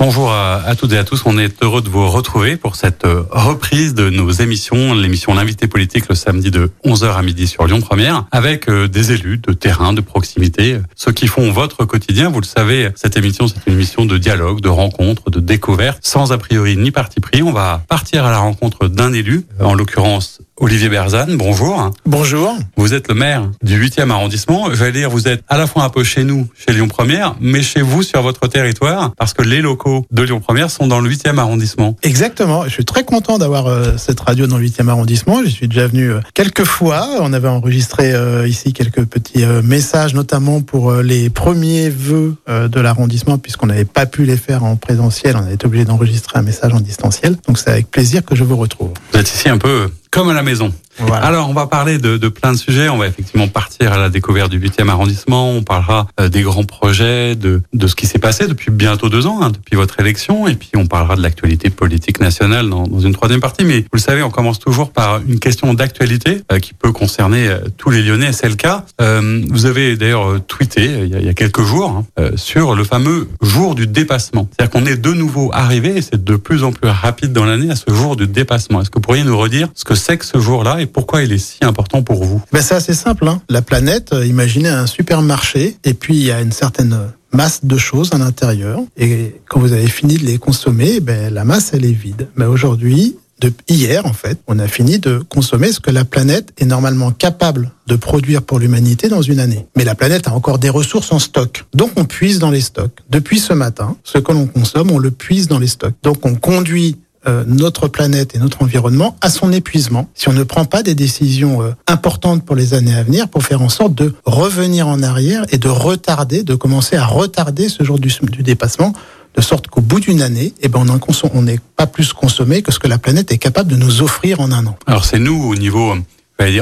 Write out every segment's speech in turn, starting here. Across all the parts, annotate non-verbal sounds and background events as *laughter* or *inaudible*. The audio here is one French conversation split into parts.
Bonjour à, toutes et à tous. On est heureux de vous retrouver pour cette euh, reprise de nos émissions, l'émission L'invité politique le samedi de 11h à midi sur Lyon Première, avec euh, des élus de terrain, de proximité, ceux qui font votre quotidien. Vous le savez, cette émission, c'est une émission de dialogue, de rencontre, de découverte, sans a priori ni parti pris. On va partir à la rencontre d'un élu, en l'occurrence Olivier Berzane, bonjour. Bonjour. Vous êtes le maire du 8e arrondissement. J'allais dire, vous êtes à la fois un peu chez nous, chez Lyon Première, mais chez vous sur votre territoire, parce que les locaux de Lyon Première sont dans le 8e arrondissement. Exactement. Je suis très content d'avoir euh, cette radio dans le 8e arrondissement. Je suis déjà venu euh, quelques fois. On avait enregistré euh, ici quelques petits messages, notamment pour les premiers vœux de l'arrondissement, puisqu'on n'avait pas pu les faire en présentiel. On a été obligé d'enregistrer un message en distanciel. Donc c'est avec plaisir que je vous retrouve. Vous êtes ici un peu comme à la maison. Alors, on va parler de, plein de sujets. On va effectivement partir à la découverte du 8e arrondissement. On parlera euh, des grands projets, de, de ce qui s'est passé depuis bientôt deux ans, hein, depuis votre élection. Et puis, on parlera de l'actualité politique nationale dans, une troisième partie. Mais vous le savez, on commence toujours par une question d'actualité euh, qui peut concerner euh, tous les Lyonnais. C'est le cas. Vous avez d'ailleurs tweeté il y, a, il y, a, quelques jours hein, sur le fameux jour du dépassement. C'est-à-dire qu'on est de nouveau arrivé, et c'est de plus en plus rapide dans l'année, à ce jour du dépassement. Est-ce que vous pourriez nous redire ce que c'est que ce jour-là pourquoi il est si important pour vous? Ben C'est assez simple. Hein. La planète, euh, imaginez un supermarché et puis il y a une certaine masse de choses à l'intérieur et quand vous avez fini de les consommer, ben, la masse elle est vide. Mais aujourd'hui, de hier en fait, on a fini de consommer ce que la planète est normalement capable de produire pour l'humanité dans une année. Mais la planète a encore des ressources en stock. Donc on puise dans les stocks. Depuis ce matin, ce que l'on consomme, on le puise dans les stocks. Donc on conduit euh, notre planète et notre environnement à son épuisement si on ne prend pas des décisions euh, importantes pour les années à venir pour faire en sorte de revenir en arrière et de retarder, de commencer à retarder ce jour du, dépassement de sorte qu'au bout d'une année, eh ben on n'est pas plus consommé que ce que la planète est capable de nous offrir en un an. Alors c'est nous au niveau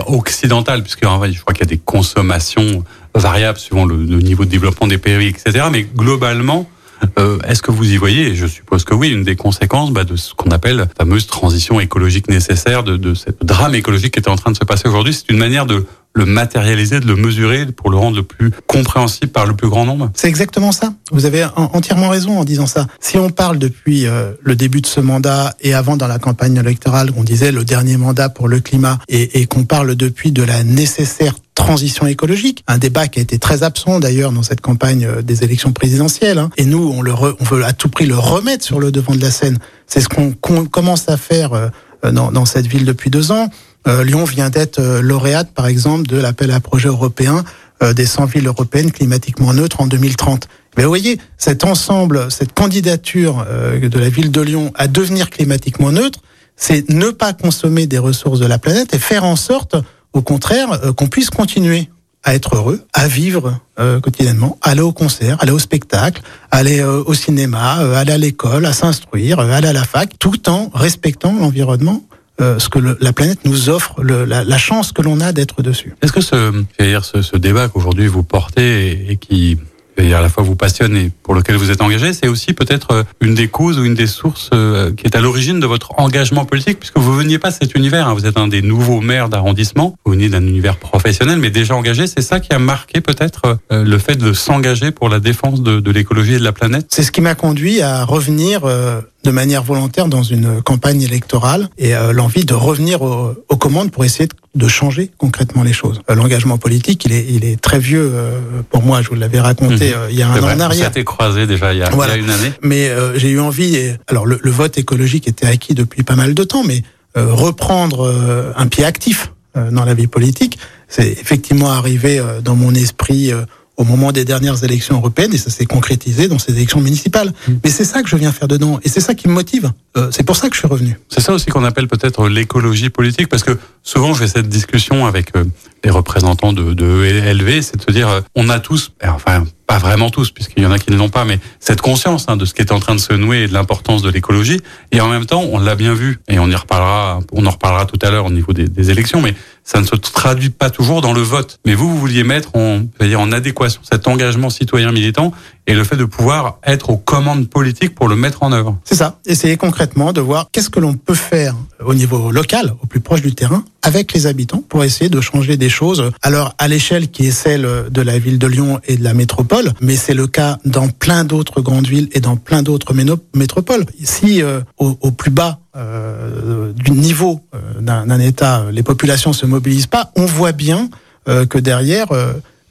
occidental, puisque en fait, je crois qu'il y a des consommations variables suivant le, niveau de développement des pays, etc. Mais globalement, euh, Est-ce que vous y voyez, je suppose que oui, une des conséquences bah, de ce qu'on appelle la fameuse transition écologique nécessaire, de, de cette drame écologique qui est en train de se passer aujourd'hui, c'est une manière de le matérialiser, de le mesurer pour le rendre le plus compréhensible par le plus grand nombre? C'est exactement ça. Vous avez entièrement raison en disant ça. Si on parle depuis euh, le début de ce mandat et avant dans la campagne électorale, on disait le dernier mandat pour le climat et, et qu'on parle depuis de la nécessaire transition écologique, un débat qui a été très absent d'ailleurs dans cette campagne des élections présidentielles. Hein. Et nous, on, le re, on veut à tout prix le remettre sur le devant de la scène. C'est ce qu'on qu commence à faire euh, dans, dans, cette ville depuis deux ans. Euh, Lyon vient d'être euh, lauréate, par exemple, de l'appel à projet européen euh, des 100 villes européennes climatiquement neutres en 2030. Mais vous voyez, cet ensemble, cette candidature euh, de la ville de Lyon à devenir climatiquement neutre, c'est ne pas consommer des ressources de la planète et faire en sorte au contraire, euh, qu'on puisse continuer à être heureux, à vivre euh, quotidiennement, aller au concert, aller au spectacle, aller euh, au cinéma, euh, aller à l'école, à s'instruire, euh, aller à la fac, tout en respectant l'environnement. Euh, ce que le, la planète nous offre, le, la, la, chance que l'on a d'être dessus. Est-ce que ce, ce, ce débat qu'aujourd'hui vous portez et qui et à la fois vous passionne pour lequel vous êtes engagé, c'est aussi peut-être une des causes ou une des sources qui est à l'origine de votre engagement politique, puisque vous veniez pas de cet univers, hein, vous êtes un des nouveaux maires d'arrondissement, vous venez d'un univers professionnel, mais déjà engagé, c'est ça qui a marqué peut-être euh, le fait de s'engager pour la défense de, de l'écologie et de la planète? C'est ce qui m'a conduit à revenir euh, de manière volontaire dans une campagne électorale et euh, l'envie de revenir au, aux commandes pour essayer de, de changer concrètement les choses. Euh, L'engagement politique, il est, il est très vieux euh, pour moi. Je vous l'avais raconté mmh. il y a un an en arrière. Ça croisé déjà il y a, voilà. il y a une année. Mais j'ai eu envie. Et, alors le, le, vote écologique était acquis depuis pas mal de temps, mais reprendre un pied actif dans la vie politique, c'est effectivement arrivé dans mon esprit au moment des dernières élections européennes et ça s'est concrétisé dans ces élections municipales. Mmh. Mais c'est ça que je viens faire dedans et c'est ça qui me motive. Euh, c'est pour ça que je suis revenu. C'est ça aussi qu'on appelle peut-être l'écologie politique parce que souvent je fais cette discussion avec euh, les représentants de, de LV, c'est de se dire euh, on a tous, enfin pas vraiment tous puisqu'il y en a qui ne l'ont pas, mais cette conscience hein, de ce qui est en train de se nouer et de l'importance de l'écologie et en même temps on l'a bien vu et on y reparlera, on en reparlera tout à l'heure au niveau des, des élections, mais ça ne se traduit pas toujours dans le vote. Mais vous, vous vouliez mettre en, dire, en adéquation cet engagement citoyen militant et le fait de pouvoir être aux commandes politiques pour le mettre en œuvre. C'est ça. Essayer concrètement de voir qu'est-ce que l'on peut faire au niveau local, au plus proche du terrain, avec les habitants pour essayer de changer des choses. Alors à l'échelle qui est celle de la ville de Lyon et de la métropole, mais c'est le cas dans plein d'autres grandes villes et dans plein d'autres métropoles. Ici, euh, au, plus bas euh, du niveau euh, d'un État, les populations se mobilisent pas. On voit bien euh, que derrière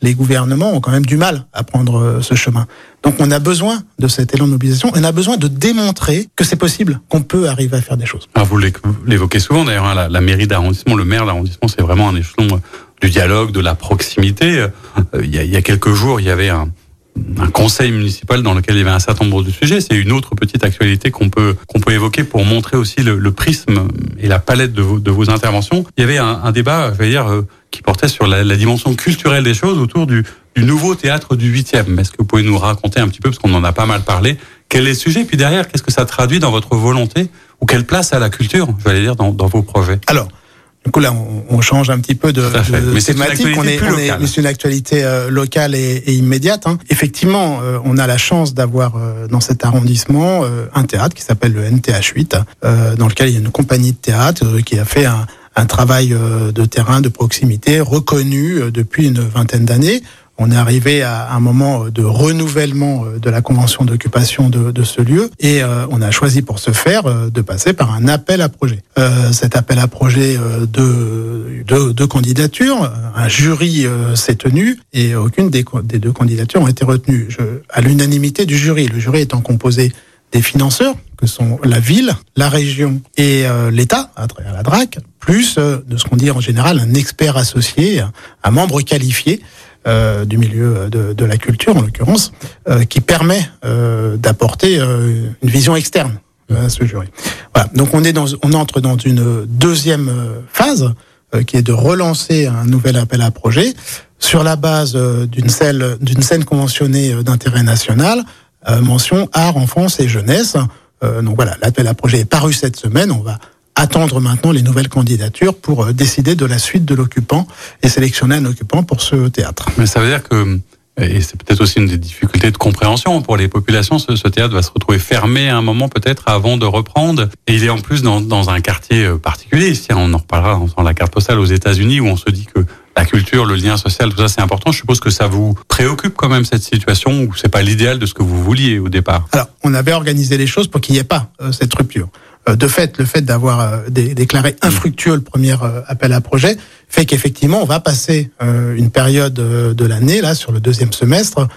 les gouvernements ont quand même du mal à prendre ce chemin. Donc on a besoin de cet élan de mobilisation, on a besoin de démontrer que c'est possible, qu'on peut arriver à faire des choses. Alors vous l'évoquez souvent d'ailleurs, hein, la, mairie d'arrondissement, le maire d'arrondissement, c'est vraiment un échelon du dialogue, de la proximité. A, il y a quelques jours, il y avait un, un conseil municipal dans lequel il y avait un certain nombre de sujets. C'est une autre petite actualité qu'on peut qu'on peut évoquer pour montrer aussi le, le, prisme et la palette de vos, de vos interventions. Il y avait un, un débat, je vais dire, euh, qui portait sur la, la, dimension culturelle des choses autour du, du nouveau théâtre du 8e. Est-ce que vous pouvez nous raconter un petit peu, parce qu'on en a pas mal parlé, quel est le sujet Puis derrière, qu'est-ce que ça traduit dans votre volonté ou quelle place a la culture, je vais dire, dans, dans vos projets? Alors, du coup, là, on, on, change un petit peu de, de thématique. On est, on est, c'est une actualité euh, locale et, et immédiate. Hein. Effectivement, euh, on a la chance d'avoir euh, dans cet arrondissement euh, un théâtre qui s'appelle le NTH8, euh, dans lequel il y a une compagnie de théâtre qui a fait un, un travail de terrain de proximité reconnu depuis une vingtaine d'années on est arrivé à un moment de renouvellement de la convention d'occupation de, ce lieu et euh, on a choisi pour ce faire de passer par un appel à projet. Euh, cet appel à projet de, de, candidatures, un jury euh, s'est tenu et aucune des, deux candidatures ont été retenues Je, à l'unanimité du jury. Le jury étant composé des financeurs, que sont la ville, la région et euh, l'État, à travers la DRAC, plus euh, de ce qu'on dit en général un expert associé, un membre qualifié euh, du milieu de, de, la culture en l'occurrence, qui permet d'apporter une vision externe à ce jury. Donc on est dans, on entre dans une deuxième phase qui est de relancer un nouvel appel à projet sur la base d'une scène, d'une scène conventionnée d'intérêt national, mention art, enfance et jeunesse. donc voilà, l'appel à projet est paru cette semaine. On va attendre maintenant les nouvelles candidatures pour euh, décider de la suite de l'occupant et sélectionner un occupant pour ce théâtre. Mais ça veut dire que et c'est peut-être aussi une des difficultés de compréhension pour les populations. Ce, ce, théâtre va se retrouver fermé à un moment peut-être avant de reprendre. Et il est en plus dans, dans un quartier euh, particulier. Ici, on en reparlera dans la carte postale aux États-Unis où on se dit que la culture, le lien social, tout ça c'est important. Je suppose que ça vous préoccupe quand même cette situation où c'est pas l'idéal de ce que vous vouliez au départ? Alors, on avait organisé les choses pour qu'il n'y ait pas euh, cette rupture. Euh, de fait, le fait d'avoir euh, déclaré infructueux le premier appel à projet fait qu'effectivement, on va passer une période de l'année, là, sur le deuxième semestre,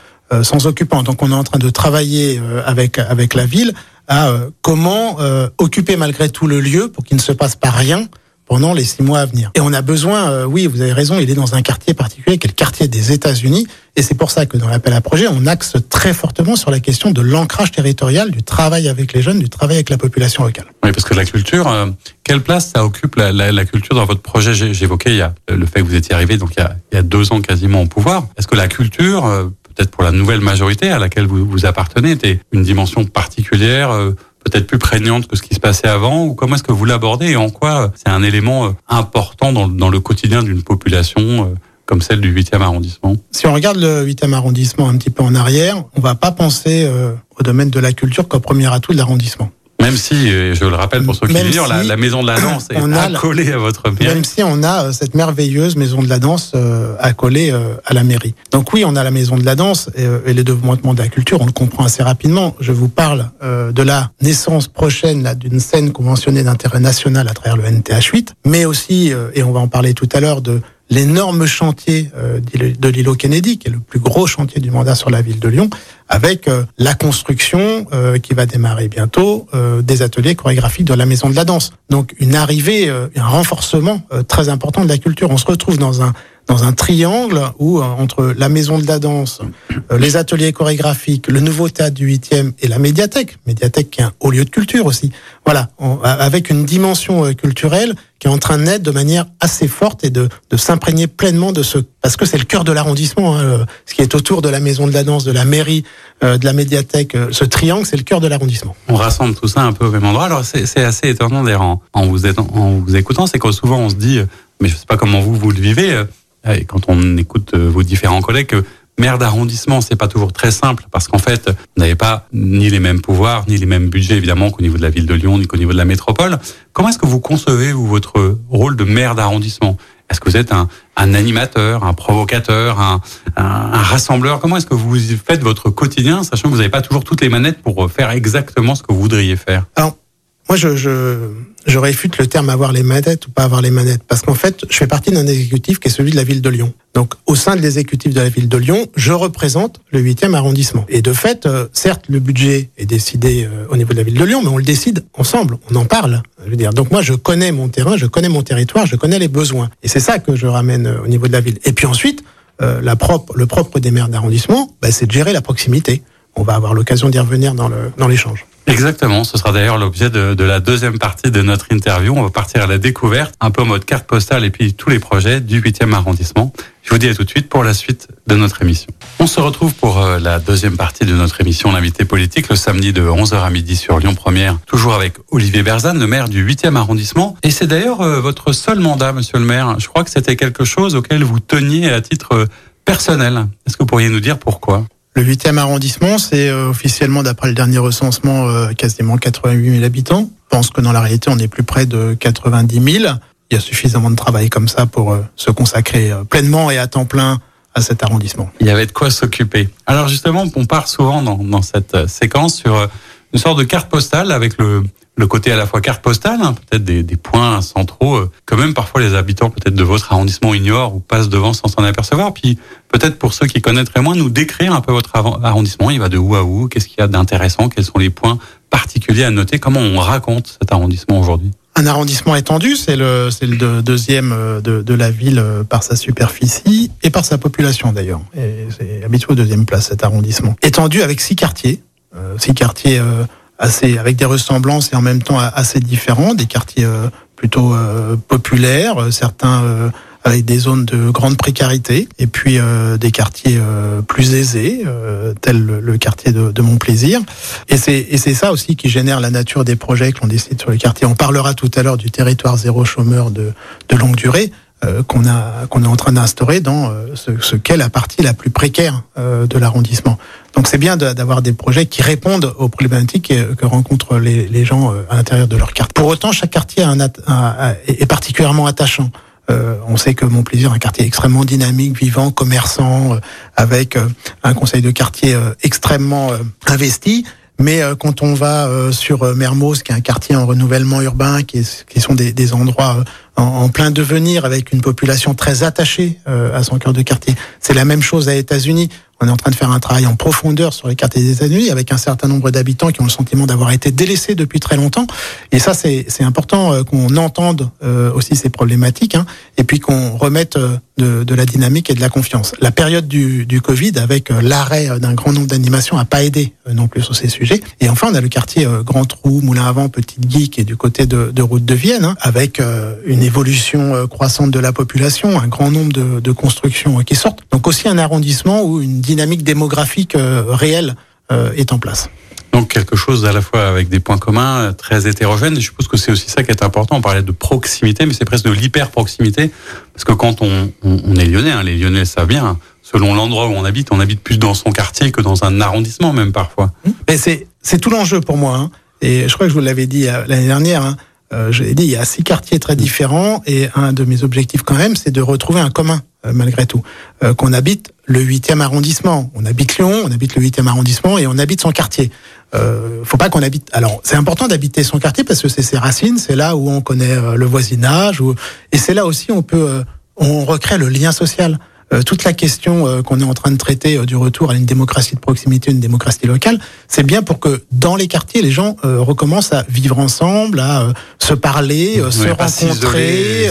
sans occupant. Donc, on est en train de travailler avec, avec la ville à comment occuper malgré tout le lieu pour qu'il ne se passe pas rien pendant les six mois à venir. Et on a besoin, euh, oui, vous avez raison, il est dans un quartier particulier, qui est le quartier des États-Unis, et c'est pour ça que dans l'appel à projet, on axe très fortement sur la question de l'ancrage territorial, du travail avec les jeunes, du travail avec la population locale. Oui, parce que la culture, euh, quelle place ça occupe la, la, la culture dans votre projet? J'évoquais il y a le fait que vous étiez arrivé donc il y a, il y a deux ans quasiment au pouvoir. Est-ce que la culture, euh, peut-être pour la nouvelle majorité à laquelle vous, vous appartenez, était une dimension particulière euh, peut-être plus prégnante que ce qui se passait avant ou comment est-ce que vous l'abordez et en quoi c'est un élément euh, important dans, le quotidien d'une population euh, comme celle du 8e arrondissement? Si on regarde le 8e arrondissement un petit peu en arrière, on va pas penser euh, au domaine de la culture comme premier atout de l'arrondissement. Même si, je le rappelle pour ceux qui l'ignorent, si la, la, maison de la danse est accolée à votre mairie. Même si on a cette merveilleuse maison de la danse euh, accolée euh, à la mairie. Donc oui, on a la maison de la danse et, les développements de la culture, on le comprend assez rapidement. Je vous parle euh, de la naissance prochaine d'une scène conventionnée d'intérêt national à travers le NTH8, mais aussi, et on va en parler tout à l'heure, de l'énorme chantier euh, de l'îlot Kennedy, qui est le plus gros chantier du mandat sur la ville de Lyon, avec euh, la construction euh, qui va démarrer bientôt des ateliers chorégraphiques de la Maison de la Danse. Donc une arrivée, un renforcement très important de la culture. On se retrouve dans un dans un triangle où entre la maison de la danse, les ateliers chorégraphiques, le nouveau théâtre du 8e et la médiathèque, médiathèque qui est un haut lieu de culture aussi. Voilà, avec une dimension culturelle qui est en train de naître de manière assez forte et de, de s'imprégner pleinement de ce parce que c'est le cœur de l'arrondissement, hein, ce qui est autour de la maison de la danse, de la mairie, euh, de la médiathèque, euh, ce triangle, c'est le cœur de l'arrondissement. On rassemble tout ça un peu au même endroit. Alors c'est assez étonnant d'ailleurs en, en, vous en vous écoutant, c'est que souvent on se dit mais je sais pas comment vous vous le vivez. Et quand on écoute vos différents collègues, maire d'arrondissement, c'est pas toujours très simple parce qu'en fait, vous n'avez pas ni les mêmes pouvoirs, ni les mêmes budgets évidemment qu'au niveau de la ville de Lyon, ni qu'au niveau de la métropole. Comment est-ce que vous concevez vous votre rôle de maire d'arrondissement? Est-ce que vous êtes un, animateur, un provocateur, un, rassembleur? Comment est-ce que vous faites votre quotidien, sachant que vous n'avez pas toujours toutes les manettes pour faire exactement ce que vous voudriez faire? Moi, je, je, je réfute le terme avoir les manettes ou pas avoir les manettes, parce qu'en fait, je fais partie d'un exécutif qui est celui de la ville de Lyon. Donc, au sein de l'exécutif de la ville de Lyon, je représente le 8e arrondissement. Et de fait, euh, certes, le budget est décidé euh, au niveau de la ville de Lyon, mais on le décide ensemble, on en parle. Je veux dire, donc moi, je connais mon terrain, je connais mon territoire, je connais les besoins. Et c'est ça que je ramène euh, au niveau de la ville. Et puis ensuite, euh, la propre, le propre des maires d'arrondissement, bah, c'est de gérer la proximité. On va avoir l'occasion d'y revenir dans le dans l'échange. Exactement, ce sera d'ailleurs l'objet de, de, la deuxième partie de notre interview. On va partir à la découverte, un peu en mode carte postale et puis tous les projets du 8e arrondissement. Je vous dis à tout de suite pour la suite de notre émission. On se retrouve pour euh, la deuxième partie de notre émission L'invité politique le samedi de 11h à midi sur Lyon Première, toujours avec Olivier Berzane, le maire du 8e arrondissement. Et c'est d'ailleurs euh, votre seul mandat, monsieur le maire. Je crois que c'était quelque chose auquel vous teniez à titre euh, personnel. Est-ce que vous pourriez nous dire pourquoi? Le 8e arrondissement, c'est euh, officiellement, d'après le dernier recensement, euh, quasiment 88 000 habitants. Je pense que dans la réalité, on est plus près de 90 000. Il y a suffisamment de travail comme ça pour euh, se consacrer pleinement et à temps plein à cet arrondissement. Il y avait de quoi s'occuper. Alors justement, on part souvent dans, dans cette séquence sur une sorte de carte postale avec le, le côté à la fois carte postale, hein, peut-être des, points centraux euh, que même parfois les habitants peut-être de votre arrondissement ignorent ou passent devant sans s'en apercevoir. Puis peut-être pour ceux qui connaîtraient moins, nous décrire un peu votre arrondissement. Il va de où à où? Qu'est-ce qu'il y a d'intéressant? Quels sont les points particuliers à noter? Comment on raconte cet arrondissement aujourd'hui? Un arrondissement étendu, c'est le, c'est le deuxième euh, de, la ville euh, par sa superficie et par sa population d'ailleurs. C'est habitué au deuxième place cet arrondissement. Étendu avec six quartiers, euh, six quartiers assez avec des ressemblances et en même temps assez différents, des quartiers euh, plutôt euh, populaires, euh, certains avec des zones de grande précarité, et puis euh, des quartiers euh, plus aisés, euh, tel le, le quartier de, de Mon Plaisir. Et c'est et c'est ça aussi qui génère la nature des projets que l'on décide sur le quartier. On parlera tout à l'heure du territoire zéro chômeur de, de longue durée qu'on a qu'on est en train d'instaurer dans ce, ce qu'est la partie la plus précaire de l'arrondissement. Donc c'est bien d'avoir des projets qui répondent aux problématiques que rencontrent les, gens à l'intérieur de leur quartier. Pour autant, chaque quartier est particulièrement attachant. Euh, on sait que Montplaisir est un quartier extrêmement dynamique, vivant, commerçant, euh, avec euh, un conseil de quartier extrêmement investi. Mais quand on va sur Mermoz, qui est un quartier en renouvellement urbain, qui, sont des, des endroits en, en, plein devenir, avec une population très attachée à son cœur de quartier, c'est la même chose à États-Unis. On est en train de faire un travail en profondeur sur les quartiers des États-Unis avec un certain nombre d'habitants qui ont le sentiment d'avoir été délaissés depuis très longtemps. Et ça, c'est important euh, qu'on entende euh, aussi ces problématiques hein, et puis qu'on remette euh, de, de, la dynamique et de la confiance. La période du, du Covid, avec l'arrêt d'un grand nombre d'animations, a pas aidé non plus sur ces sujets. Et enfin, on a le quartier Grand Trou, Moulin Avant, Petite Guy, qui est du côté de, de Route de Vienne, hein, avec une évolution croissante de la population, un grand nombre de, de constructions qui sortent. Donc aussi un arrondissement où une dynamique démographique euh, réelle euh, est en place. Donc quelque chose à la fois avec des points communs euh, très hétérogènes. Et je suppose que c'est aussi ça qui est important. On parlait de proximité, mais c'est presque de l'hyper-proximité. Parce que quand on, on, on est lyonnais, hein, les lyonnais savent bien, selon l'endroit où on habite, on habite plus dans son quartier que dans un arrondissement même parfois. Mais c'est, c'est tout l'enjeu pour moi. Hein. Et je crois que je vous l'avais dit l'année dernière. Euh, je l'ai dit, il y a six quartiers très différents. Et un de mes objectifs quand même, c'est de retrouver un commun euh, malgré tout. Euh, qu'on habite le 8e arrondissement. On habite Lyon, on habite le 8e arrondissement et on habite son quartier. Euh, faut pas qu'on habite. Alors, c'est important d'habiter son quartier parce que c'est ses racines, c'est là où on connaît euh, le voisinage, où... et c'est là aussi on peut, euh, on recrée le lien social. Euh, toute la question euh, qu'on est en train de traiter euh, du retour à une démocratie de proximité, une démocratie locale, c'est bien pour que dans les quartiers, les gens recommencent à vivre ensemble, à se parler, se rencontrer.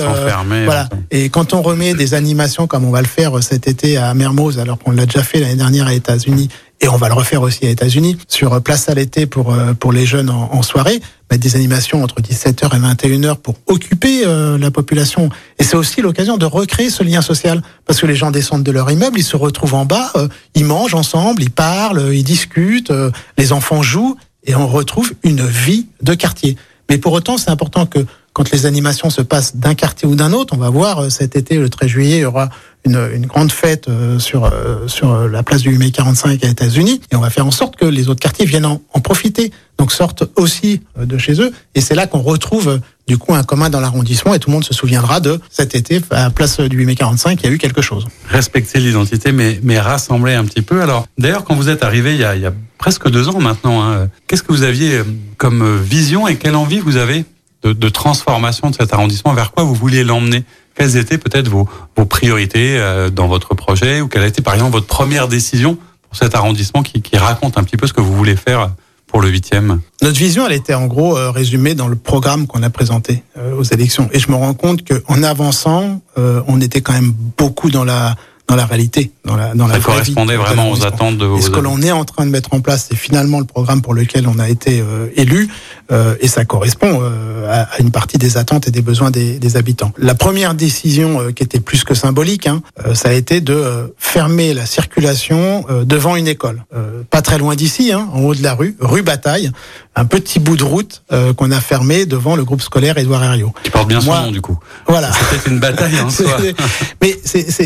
voilà. Et quand on remet des animations comme on va le faire cet été à Mermoz, alors qu'on l'a déjà fait l'année dernière à États-Unis, et on va le refaire aussi aux États-Unis sur Place à l'été pour pour les jeunes en, soirée, mettre des animations entre 17h et 21h pour occuper euh, la population. Et c'est aussi l'occasion de recréer ce lien social parce que les gens descendent de leur immeuble, ils se retrouvent en bas, euh, ils mangent ensemble, ils parlent, ils discutent, euh, les enfants jouent et on retrouve une vie de quartier. Mais pour autant, c'est important que quand les animations se passent d'un quartier ou d'un autre. On va voir euh, cet été, le 13 juillet, il y aura une, une grande fête euh, sur euh, sur la place du 8 mai 45 à États-Unis, et on va faire en sorte que les autres quartiers viennent en, en profiter, donc sortent aussi de chez eux. Et c'est là qu'on retrouve du coup un commun dans l'arrondissement, et tout le monde se souviendra de cet été à la place du 8 mai 45, il y a eu quelque chose. Respecter l'identité, mais mais rassembler un petit peu. Alors d'ailleurs, quand vous êtes arrivé il y a, il y a presque deux ans maintenant, hein, qu'est-ce que vous aviez comme vision et quelle envie vous avez de, de transformation de cet arrondissement Vers quoi vous vouliez l'emmener? Quelles étaient peut-être vos, vos priorités euh, dans votre projet ou quelle a été par exemple votre première décision pour cet arrondissement qui, qui raconte un petit peu ce que vous voulez faire pour le huitième? Notre vision, elle était en gros euh, résumée dans le programme qu'on a présenté euh, aux élections. Et je me rends compte qu'en avançant, euh, on était quand même beaucoup dans la dans la réalité, dans la dans Ça la vraie correspondait vie vraiment aux attentes de vos Et ce que l'on est en train de mettre en place, c'est finalement le programme pour lequel on a été euh, élu, et ça correspond euh, à, à une partie des attentes et des besoins des, des habitants. La première décision euh, qui était plus que symbolique, hein, euh, ça a été de euh, fermer la circulation euh, devant une école, Euh, pas très loin d'ici, hein, en haut de la rue, rue Bataille, un petit bout de route euh, qu'on a fermé devant le groupe scolaire Édouard Herriot. qui porte bien son nom du coup. Voilà. C'était une bataille. *laughs* C'est- Mais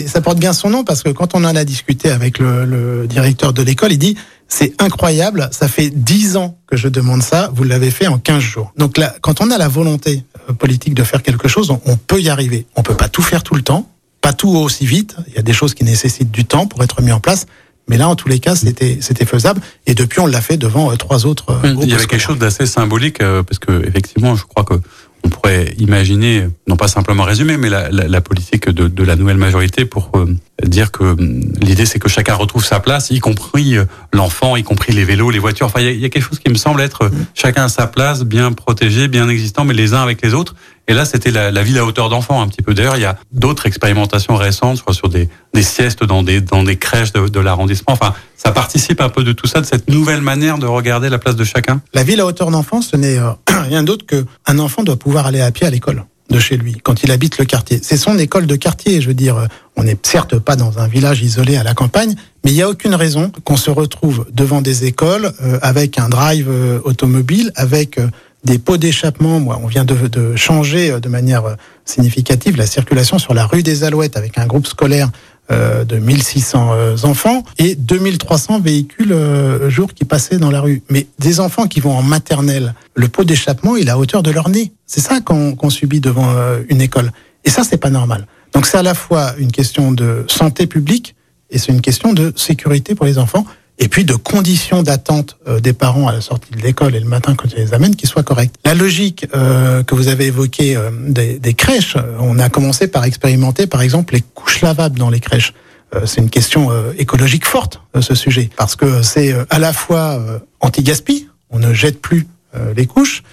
ça porte bien son nom parce que quand on en a discuté avec le, le directeur de l'école, il dit c'est incroyable, ça fait 10 ans que je demande ça, vous l'avez fait en 15 jours. Donc là, quand on a la volonté euh, politique de faire quelque chose, on, on peut y arriver. On peut pas tout faire tout le temps, pas tout aussi vite. Il y a des choses qui nécessitent du temps pour être mis en place. Mais là, en tous les cas, c'était, c'était faisable. Et depuis, on l'a fait devant euh, trois autres euh, groupes Il y avait quelque chose d'assez symbolique euh, parce que effectivement, je crois que on pourrait imaginer, non pas simplement résumer, mais la, la, la politique de, de la nouvelle majorité pour euh, dire que hum, l'idée c'est que chacun retrouve sa place, y compris euh, l'enfant, y compris les vélos, les voitures. Enfin, il y, a- il y a quelque chose qui me semble être euh, chacun à sa place, bien protégé, bien existant, mais les uns avec les autres. Et là, c'était la, la ville à hauteur d'enfant un petit peu. D'ailleurs, il y a d'autres expérimentations récentes, je crois, sur des, des siestes dans des, dans des crèches de, de l'arrondissement. Enfin, ça participe un peu de tout ça, de cette nouvelle manière de regarder la place de chacun. La ville à hauteur d'enfant, ce n'est euh, *clears throat* rien d'autre que un enfant doit pouvoir aller à pied à l'école de chez lui quand il habite le quartier. C'est son école de quartier. Je veux dire, on n'est certes pas dans un village isolé à la campagne, mais il n'y a aucune raison qu'on se retrouve devant des écoles euh, avec un drive euh, automobile, avec euh, des pots d'échappement. Moi, on vient de, de changer euh, de manière euh, significative la circulation sur la rue des Alouettes avec un groupe scolaire euh, de 1600 euh, enfants et 2300 véhicules euh, jour qui passaient dans la rue. Mais des enfants qui vont en maternelle, le pot d'échappement, il est à hauteur de leur nez. C'est ça qu'on subit devant euh, une école. Et ça, c'est pas normal. Donc c'est à la fois une question de santé publique et c'est une question de sécurité pour les enfants et puis de conditions d'attente euh, des parents à la sortie de l'école et le matin quand ils les amènent qui soient correctes. La logique euh, que vous avez évoquée euh, des, des crèches, euh, on a commencé par expérimenter par exemple les couches lavables dans les crèches. Euh, c'est une question écologique forte, ce sujet, parce que c'est à la fois anti-gaspi, on ne jette plus les couches,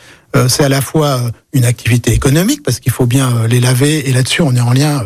c'est à la fois une activité économique, parce qu'il faut bien les laver, et là-dessus on est en lien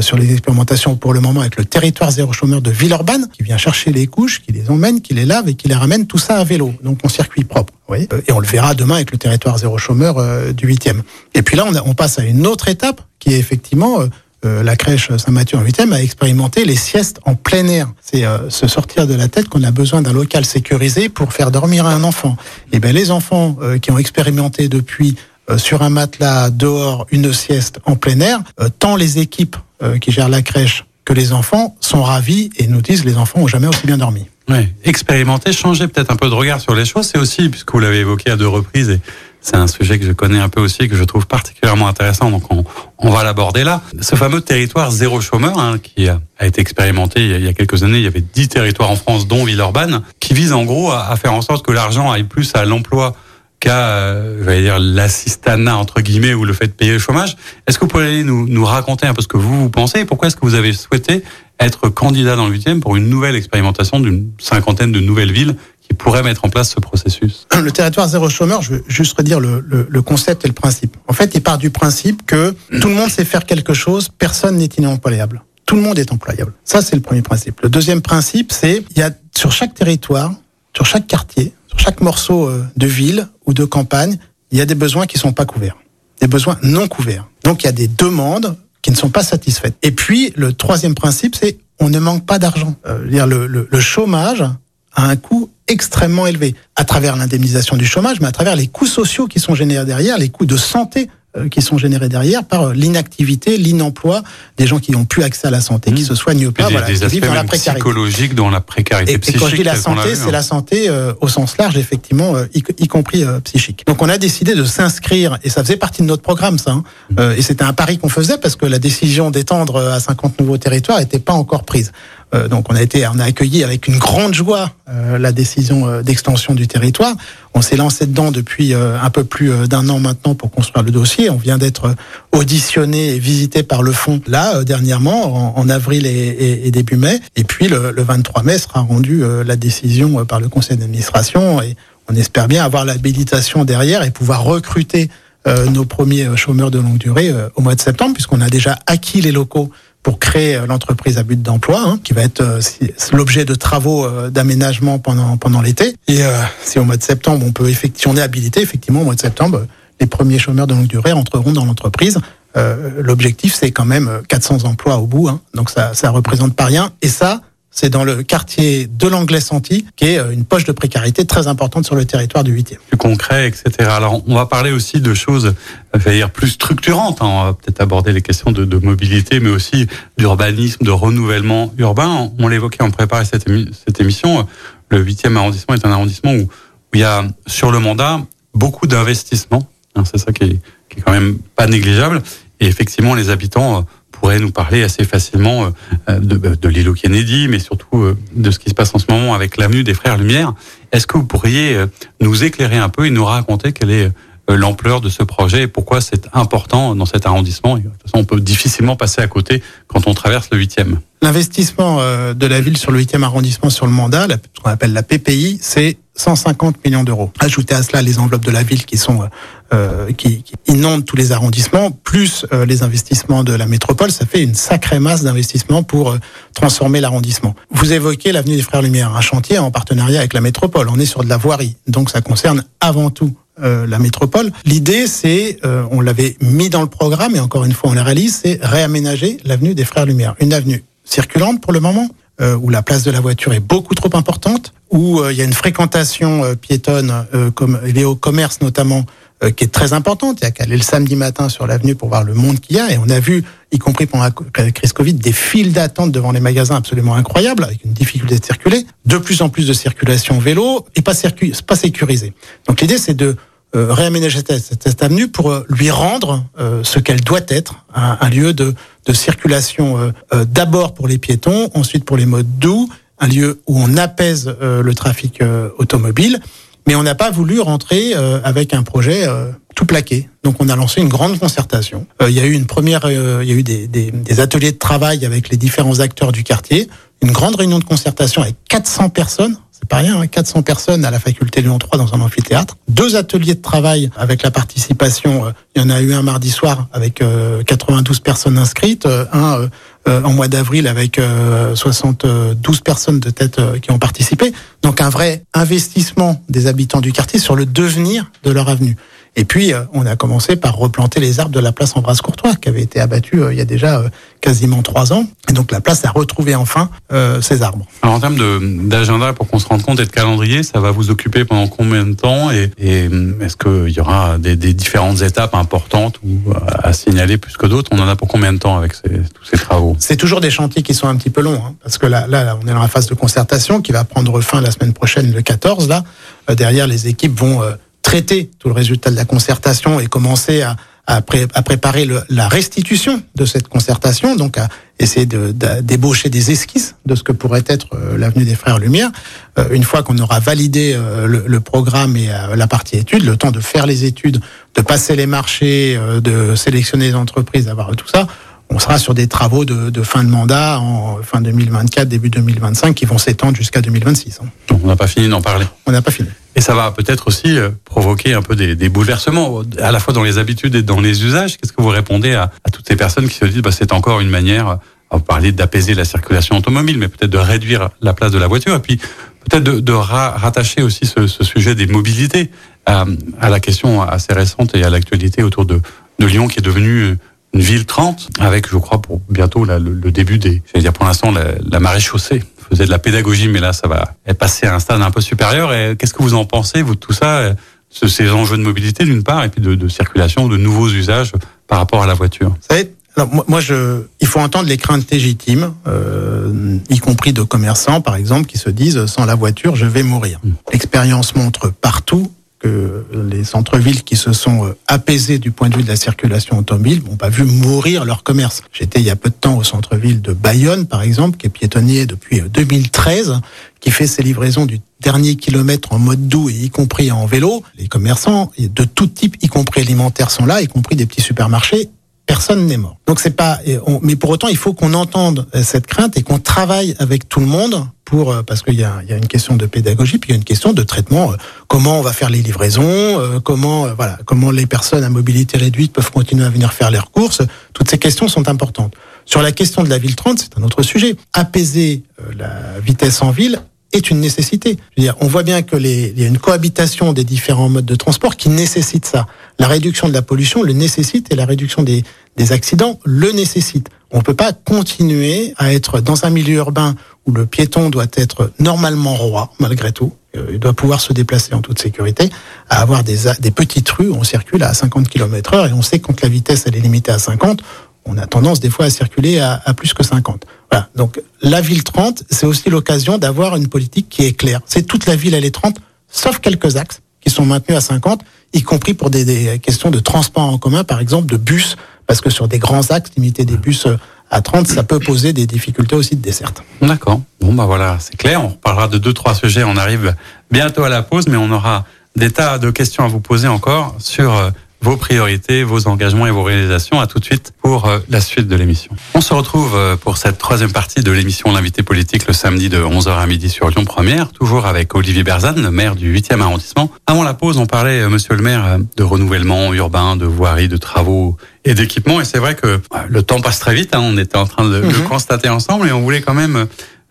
sur les expérimentations pour le moment avec le territoire zéro chômeur de Villeurbanne, qui vient chercher les couches, qui les emmène, qui les lave et qui les ramène, tout ça à vélo, donc en circuit propre. Voyez Euh, et on le verra demain avec le territoire zéro chômeur euh, du 8e. Et puis là, on, a- on passe à une autre étape, qui est effectivement... euh, euh, la crèche Saint-Mathieu en 8e a expérimenté les siestes en plein air. C'est euh, se sortir de la tête qu'on a besoin d'un local sécurisé pour faire dormir un enfant. Et bien les enfants euh, qui ont expérimenté depuis euh, sur un matelas dehors une sieste en plein air, euh, tant les équipes euh, qui gèrent la crèche que les enfants sont ravis et nous disent les enfants ont jamais aussi bien dormi. Ouais. Expérimenter, changer peut-être un peu de regard sur les choses, c'est aussi, puisque vous l'avez évoqué à deux reprises, et c'est un sujet que je connais un peu aussi, que je trouve particulièrement intéressant, donc on, va l'aborder là. Ce fameux territoire zéro chômeur, hein, qui a, été expérimenté il y a, quelques années, il y avait dix territoires en France, dont Villeurbanne, qui vise en gros à faire en sorte que l'argent aille plus à l'emploi qu'à, euh, dire, l'assistanat, entre guillemets, ou le fait de payer le chômage. Est-ce que vous pourriez nous, nous raconter un peu ce que vous, vous pensez et pourquoi est-ce que vous avez souhaité être candidat dans le 8e pour une nouvelle expérimentation d'une cinquantaine de nouvelles villes qui pourraient mettre en place ce processus? Le territoire zéro chômeur, je veux juste redire le, le, le concept et le principe. En fait, il part du principe que tout le monde sait faire quelque chose, personne n'est inemployable. Tout le monde est employable. Ça, c'est le premier principe. Le deuxième principe, c'est il y a sur chaque territoire, sur chaque quartier, sur chaque morceau euh, de ville ou de campagne, il y a des besoins qui sont pas couverts, des besoins non couverts. Donc, il y a des demandes qui ne sont pas satisfaites. Et puis, le troisième principe, c'est on ne manque pas d'argent. Euh, dire, le, le chômage a un coût extrêmement élevé à travers l'indemnisation du chômage, mais à travers les coûts sociaux qui sont générés derrière, les coûts de santé qui sont générés derrière par l'inactivité, l'inemploi des gens qui n'ont plus accès à la santé, qui mmh. se soignent pas, des, voilà, des qui vivent dans la précarité. psychologique, dans la précarité et, psychique. Et quand je dis la santé, c'est la santé au sens large, effectivement, y, y compris psychique. Donc on a décidé de s'inscrire, et ça faisait partie de notre programme, ça. Hein, mmh. et c'était un pari qu'on faisait parce que la décision d'étendre à 50 nouveaux territoires n'était pas encore prise. Euh, donc on a été, on a accueilli avec une grande joie euh, la décision euh, d'extension du territoire. On s'est lancé dedans depuis un peu plus d'un an maintenant pour construire le dossier. On vient d'être auditionné et visité par le fond là dernièrement en, avril et, début mai. Et puis le, 23 mai sera rendue la décision par le conseil d'administration et on espère bien avoir l'habilitation derrière et pouvoir recruter nos premiers chômeurs de longue durée au mois de septembre puisqu'on a déjà acquis les locaux pour créer euh, l'entreprise à but d'emploi, hein, qui va être euh, l'objet de travaux euh, d'aménagement pendant pendant l'été. Et si au mois de septembre on peut effectivement, on est habilité, effectivement au mois de septembre, les premiers chômeurs de longue durée entreront dans l'entreprise. L'objectif c'est quand même 400 emplois au bout, hein, donc ça ça représente pas rien. Et ça, c'est dans le quartier de l'Anglais Senti, qui est euh, une poche de précarité très importante sur le territoire du 8e. Plus concret, etc. Alors, on va parler aussi de choses, euh, dire plus structurantes. Hein. On va peut-être aborder les questions de, mobilité, mais aussi d'urbanisme, de renouvellement urbain. On l'évoquait en préparant cette, émission. Le 8e arrondissement est un arrondissement où, il y a, sur le mandat, beaucoup d'investissements. Hein, c'est ça qui est, qui est quand même pas négligeable. Et effectivement, les habitants euh, pourrait nous parler assez facilement euh, de, de l'îlot Kennedy, mais surtout euh, de ce qui se passe en ce moment avec l'avenue des Frères Lumière. Est-ce que vous pourriez euh, nous éclairer un peu et nous raconter quelle est l'ampleur de ce projet et pourquoi c'est important dans cet arrondissement? de toute façon, on peut difficilement passer à côté quand on traverse le 8e. L'investissement de la ville sur le 8e arrondissement sur le mandat, ce qu'on appelle la PPI, c'est 150 millions d'euros. Ajoutez à cela les enveloppes de la ville qui sont euh, qui, qui, inondent tous les arrondissements, plus euh, les investissements de la métropole, ça fait une sacrée masse d'investissements pour euh, transformer l'arrondissement. Vous évoquez l'avenue des Frères Lumière, un chantier en partenariat avec la métropole. On est sur de la voirie, donc ça concerne avant tout la métropole. L'idée, c'est, on l'avait mis dans le programme, et encore une fois, on la réalise, c'est réaménager l'avenue des Frères Lumière. Une avenue circulante pour le moment, où la place de la voiture est beaucoup trop importante, où il y a une fréquentation piétonne, comme liée au commerce notamment, euh, qui est très importante. Il y a qu'à aller le samedi matin sur l'avenue pour voir le monde qu'il y a. Et on a vu, y compris pendant la crise Covid, des files d'attente devant les magasins absolument incroyables, avec une difficulté de circuler. De plus en plus de circulation vélo et pas, pas sécurisée. Donc l'idée, c'est de euh, réaménager cette, avenue pour euh, lui rendre ce qu'elle doit être, un, lieu de, de circulation d'abord pour les piétons, ensuite pour les modes doux, un lieu où on apaise le trafic automobile mais on n'a pas voulu rentrer euh, avec un projet euh, tout plaqué. Donc on a lancé une grande concertation. Euh, il y a eu une première, il y a eu des, des, des, ateliers de travail avec les différents acteurs du quartier, une grande réunion de concertation avec 400 personnes. C'est pas rien, hein, 400 personnes à la faculté Lyon 3 dans un amphithéâtre. Deux ateliers de travail avec la participation. il y en a eu un mardi soir avec 92 personnes inscrites, un euh, en mois d'avril avec 72 euh, personnes de tête euh, qui ont participé. Donc un vrai investissement des habitants du quartier sur le devenir de leur avenue. Et puis, on a commencé par replanter les arbres de la place Ambroise Courtois, qui avait été abattu il y a déjà quasiment trois ans. Et donc, la place a retrouvé enfin euh, ses arbres. Alors, en termes d'agenda, pour qu'on se rende compte et de calendrier, ça va vous occuper pendant combien de temps Et, et est-ce qu'il y aura des, différentes étapes importantes ou à signaler plus que d'autres? On en a pour combien de temps avec tous ces travaux? C'est toujours des chantiers qui sont un petit peu longs, hein, parce que là, là, on est dans la phase de concertation qui va prendre fin la semaine prochaine, le 14. Là, euh, derrière, les équipes vont euh, traiter tout le résultat de la concertation et commencer à, à, préparer le, la restitution de cette concertation, donc à essayer de, débaucher des esquisses de ce que pourrait être euh, l'avenue des Frères Lumière. Euh, une fois qu'on aura validé euh, le, programme et la partie études, le temps de faire les études, de passer les marchés, de sélectionner les entreprises, d'avoir tout ça, on sera sur des travaux de, de, fin de mandat en fin 2024, début 2025, qui vont s'étendre jusqu'à 2026. Hein. On n'a pas fini d'en parler. On n'a pas fini. Et ça va peut-être aussi euh, provoquer un peu des, des, bouleversements, à la fois dans les habitudes et dans les usages. Qu'est-ce que vous répondez à, à, toutes ces personnes qui se disent bah, c'est encore une manière, à parler d'apaiser la circulation automobile, mais peut-être de réduire la place de la voiture, et puis peut-être de, de rattacher aussi ce, ce, sujet des mobilités à, à, la question assez récente et à l'actualité autour de, de Lyon qui est devenue une ville 30 avec, je crois, pour bientôt là, le, début des, je vais dire pour l'instant, la, la marée chaussée faisait de la pédagogie, mais là, ça va passer à un stade un peu supérieur. Et qu'est-ce que vous en pensez, vous, de tout ça ces enjeux de mobilité d'une part, et puis de, de, circulation, de nouveaux usages par rapport à la voiture? Vous savez, alors moi, je, il faut entendre les craintes légitimes, euh, y compris de commerçants, par exemple, qui se disent sans la voiture, je vais mourir. Mm. L'expérience montre partout que les centres-villes qui se sont euh, apaisés du point de vue de la circulation automobile n'ont pas vu mourir leur commerce. J'étais il y a peu de temps au centre-ville de Bayonne, par exemple, qui est piétonnier depuis 2013, euh, qui fait ses livraisons du dernier kilomètre en mode doux et y compris en vélo. Les commerçants de tout type, y compris alimentaires, sont là, y compris des petits supermarchés personne n'est mort. Donc c'est pas, mais pour autant, il faut qu'on entende euh, cette crainte et qu'on travaille avec tout le monde pour, euh, parce qu'il y a, y a une question de pédagogie, puis il y a une question de traitement. Euh, comment on va faire les livraisons, comment, voilà, comment les personnes à mobilité réduite peuvent continuer à venir faire leurs courses. Toutes ces questions sont importantes. Sur la question de la ville 30, c'est un autre sujet. Apaiser la vitesse en ville est une nécessité. Je veux dire, on voit bien que les, il y a une cohabitation des différents modes de transport qui nécessite ça. La réduction de la pollution le nécessite et la réduction des, des accidents le nécessite. On ne peut pas continuer à être dans un milieu urbain où le piéton doit être normalement roi, malgré tout. Euh, il doit pouvoir se déplacer en toute sécurité, à avoir des, des petites rues où on circule à 50 km heure et on sait quand la vitesse elle est limitée à 50, on a tendance des fois à circuler à, plus que 50. Voilà. Donc la ville 30, c'est aussi l'occasion d'avoir une politique qui est claire. C'est toute la ville, elle est 30, sauf quelques axes qui sont maintenus à 50, y compris pour des, des questions de transport en commun, par exemple de bus, parce que sur des grands axes, limiter des bus euh, à 30, ça peut poser des difficultés aussi de desserte. D'accord. Bon, bah voilà, c'est clair. On reparlera de deux, trois sujets. On arrive bientôt à la pause, mais on aura des tas de questions à vous poser encore sur euh, vos priorités, vos engagements et vos réalisations. À tout de suite pour euh, la suite de l'émission. On se retrouve euh, pour cette troisième partie de l'émission L'invité politique le samedi de 11h à midi sur Lyon Première, toujours avec Olivier Berzane, le maire du 8e arrondissement. Avant la pause, on parlait, euh, monsieur le maire, de renouvellement urbain, de voirie, de travaux et d'équipements. Et c'est vrai que le temps passe très vite. Hein. On était en train de le mhm. constater ensemble et on voulait quand même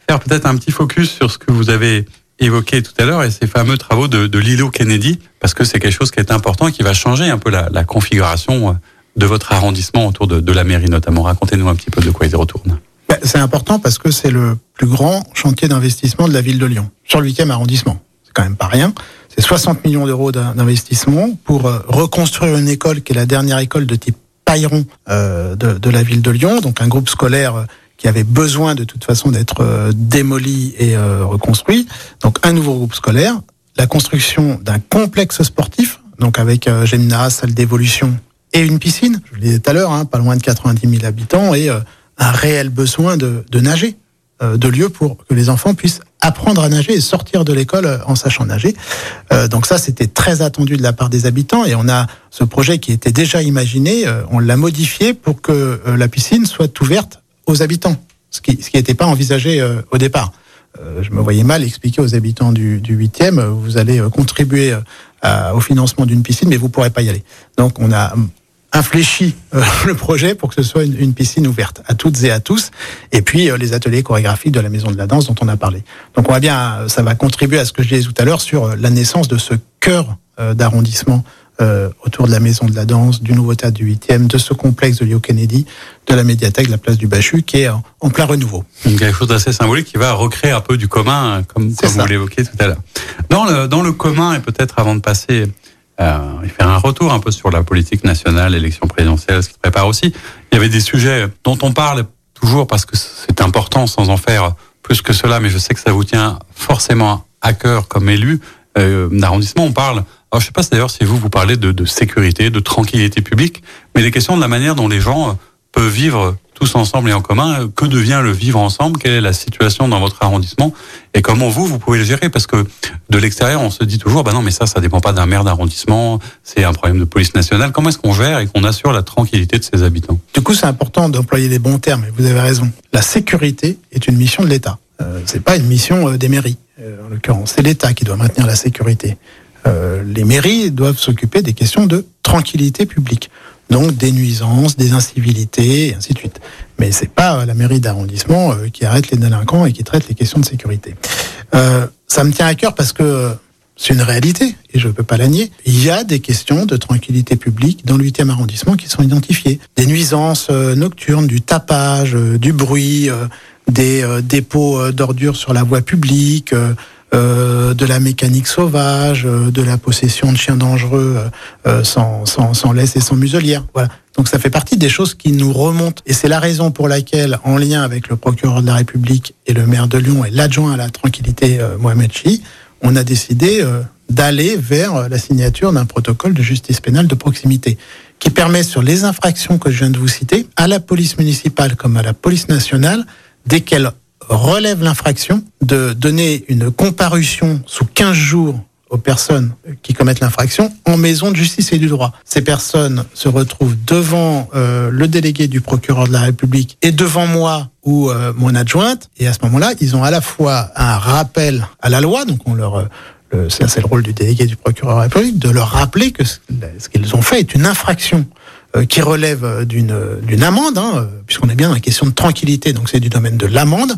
faire peut-être un petit focus sur ce que vous avez évoqué tout à l'heure et ces fameux travaux de, de Kennedy, parce que c'est quelque chose qui est important qui va changer un peu la, configuration de votre arrondissement autour de, la mairie notamment. Racontez-nous un petit peu de quoi il retourne. Ben, c'est important parce que c'est le plus grand chantier d'investissement de la ville de Lyon, sur le 8e arrondissement. C'est quand même pas rien. C'est 60 millions d'euros d'investissement pour euh, reconstruire une école qui est la dernière école de type Pailleron euh, de, la ville de Lyon, donc un groupe scolaire euh, qui avait besoin de toute façon d'être euh, démoli et euh, reconstruit. Donc un nouveau groupe scolaire, la construction d'un complexe sportif, donc avec euh, gymnase, salle d'évolution et une piscine. Je le disais tout à l'heure, hein, pas loin de 90 000 habitants et un réel besoin de, nager, de lieux pour que les enfants puissent apprendre à nager et sortir de l'école en sachant nager. Donc ça, c'était très attendu de la part des habitants et on a ce projet qui était déjà imaginé, on l'a modifié pour que la piscine soit ouverte aux habitants, ce qui n'était pas envisagé euh, au départ. Euh, je me voyais mal expliquer aux habitants du, du 8e, euh, vous allez contribuer au financement d'une piscine, mais vous pourrez pas y aller. Donc on a infléchi *laughs* le projet pour que ce soit une, une, piscine ouverte à toutes et à tous, et puis les ateliers chorégraphiques de la Maison de la Danse dont on a parlé. Donc on va bien, ça va contribuer à ce que je disais tout à l'heure sur la naissance de ce cœur d'arrondissement euh, autour de la Maison de la Danse, du Nouveau Théâtre du 8e, de ce complexe de Leo Kennedy, de la médiathèque de la place du Bachu, qui est en, en plein renouveau. quelque chose d'assez symbolique qui va recréer un peu du commun, comme, comme vous l'évoquiez tout à l'heure. Dans le, dans le commun, et peut-être avant de passer euh, faire un retour un peu sur la politique nationale, l'élection présidentielle, ce qui se prépare aussi, il y avait des sujets dont on parle toujours parce que c'est important sans en faire plus que cela, mais je sais que ça vous tient forcément à cœur comme élu euh, d'arrondissement. On parle alors, je sais pas d'ailleurs si vous, vous parlez de, de, sécurité, de tranquillité publique, mais des questions de la manière dont les gens euh, peuvent vivre tous ensemble et en commun. Que devient le vivre ensemble Quelle est la situation dans votre arrondissement Et comment vous, vous pouvez le gérer? Parce que de l'extérieur, on se dit toujours, bah non, mais ça, ça dépend pas d'un maire d'arrondissement, c'est un problème de police nationale. Comment est-ce qu'on gère et qu'on assure la tranquillité de ses habitants? Du coup, c'est important d'employer les bons termes, et vous avez raison. La sécurité est une mission de l'État. Euh, c'est pas une mission euh, des mairies, euh, en l'occurrence. C'est l'État qui doit maintenir la sécurité. Euh, les mairies doivent s'occuper des questions de tranquillité publique. Donc des nuisances, des incivilités, et ainsi de suite. Mais c'est pas la mairie d'arrondissement euh, qui arrête les délinquants et qui traite les questions de sécurité. Euh, ça me tient à cœur parce que c'est une réalité, et je ne peux pas la nier. Il y a des questions de tranquillité publique dans le 8e arrondissement qui sont identifiées. Des nuisances nocturnes, du tapage, du bruit, des dépôts d'ordures sur la voie publique, euh, de la mécanique sauvage, euh, de la possession de chiens dangereux euh, sans, sans, sans laisse et sans muselière. Voilà. Donc ça fait partie des choses qui nous remontent. Et c'est la raison pour laquelle, en lien avec le procureur de la République et le maire de Lyon et l'adjoint à la tranquillité, Mohamed Chi, on a décidé d'aller vers la signature d'un protocole de justice pénale de proximité qui permet sur les infractions que je viens de vous citer, à la police municipale comme à la police nationale, dès relève l'infraction, de donner une comparution sous 15 jours aux personnes qui commettent l'infraction en maison de justice et du droit. Ces personnes se retrouvent devant euh, le délégué du procureur de la République et devant moi ou euh, mon adjointe. Et à ce moment-là, ils ont à la fois un rappel à la loi, donc on leur euh, ça c'est le rôle du délégué du procureur de la République, de leur rappeler que ce qu'ils ont fait est une infraction. Euh, qui relève euh, d'une d'une amende, hein, euh, puisqu'on est bien dans la question de tranquillité, donc c'est du domaine de l'amende.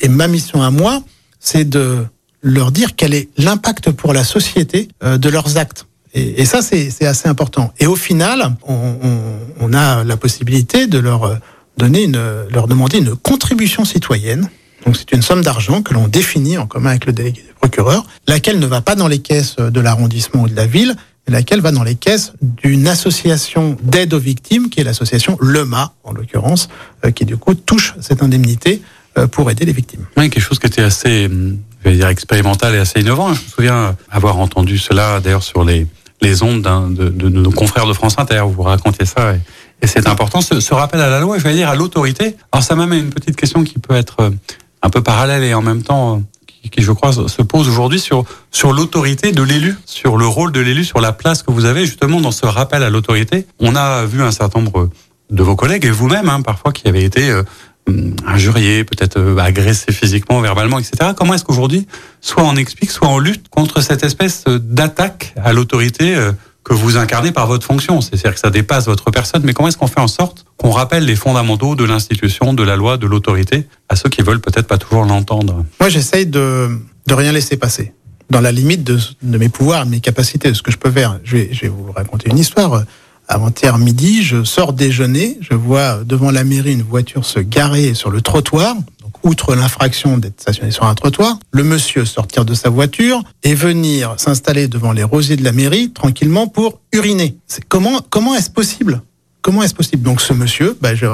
Et ma mission à moi, c'est de leur dire quel est l'impact pour la société de leurs actes. Et, et ça, c'est assez important. Et au final, on, on, on, a la possibilité de leur donner une, leur demander une contribution citoyenne. Donc c'est une somme d'argent que l'on définit en commun avec le délégué du procureur, laquelle ne va pas dans les caisses de l'arrondissement ou de la ville, laquelle va dans les caisses d'une association d'aide aux victimes, qui est l'association LEMA, en l'occurrence, euh, qui du coup touche cette indemnité euh, pour aider les victimes. Oui, quelque chose qui était assez, hum, je vais dire, expérimental et assez innovant. Je me souviens avoir entendu cela d'ailleurs sur les, les ondes de, de, nos confrères de France Inter, vous racontez ça. Et, et c'est important, ce, ce, rappel à la loi, je vais dire à l'autorité. Alors ça m'amène une petite question qui peut être euh, un peu parallèle et en même temps qui, je crois, se pose aujourd'hui sur l'autorité de l'élu, sur le rôle de l'élu, sur la place que vous avez justement dans ce rappel à l'autorité. On a vu un certain nombre de vos collègues et vous-même, hein, parfois, qui avez été euh, injuriés, peut-être euh, agressés physiquement, verbalement, etc. Comment est-ce qu'aujourd'hui, soit on explique, soit on lutte contre cette espèce d'attaque à l'autorité euh, que vous incarnez par votre fonction. C'est-à-dire que ça dépasse votre personne. Mais comment est-ce qu'on fait en sorte qu'on rappelle les fondamentaux de l'institution, de la loi, de l'autorité à ceux qui veulent peut-être pas toujours l'entendre? Moi, j'essaye de, de rien laisser passer. Dans la limite de, de mes pouvoirs, de mes capacités, de ce que je peux faire. Je vais, je vais vous raconter une histoire. Avant-hier midi, je sors déjeuner, je vois devant la mairie une voiture se garer sur le trottoir outre l'infraction d'être stationné sur un trottoir, le monsieur sortir de sa voiture et venir s'installer devant les rosiers de la mairie tranquillement pour uriner. Comment comment est-ce possible? Comment est-ce possible? Donc ce monsieur, bah je,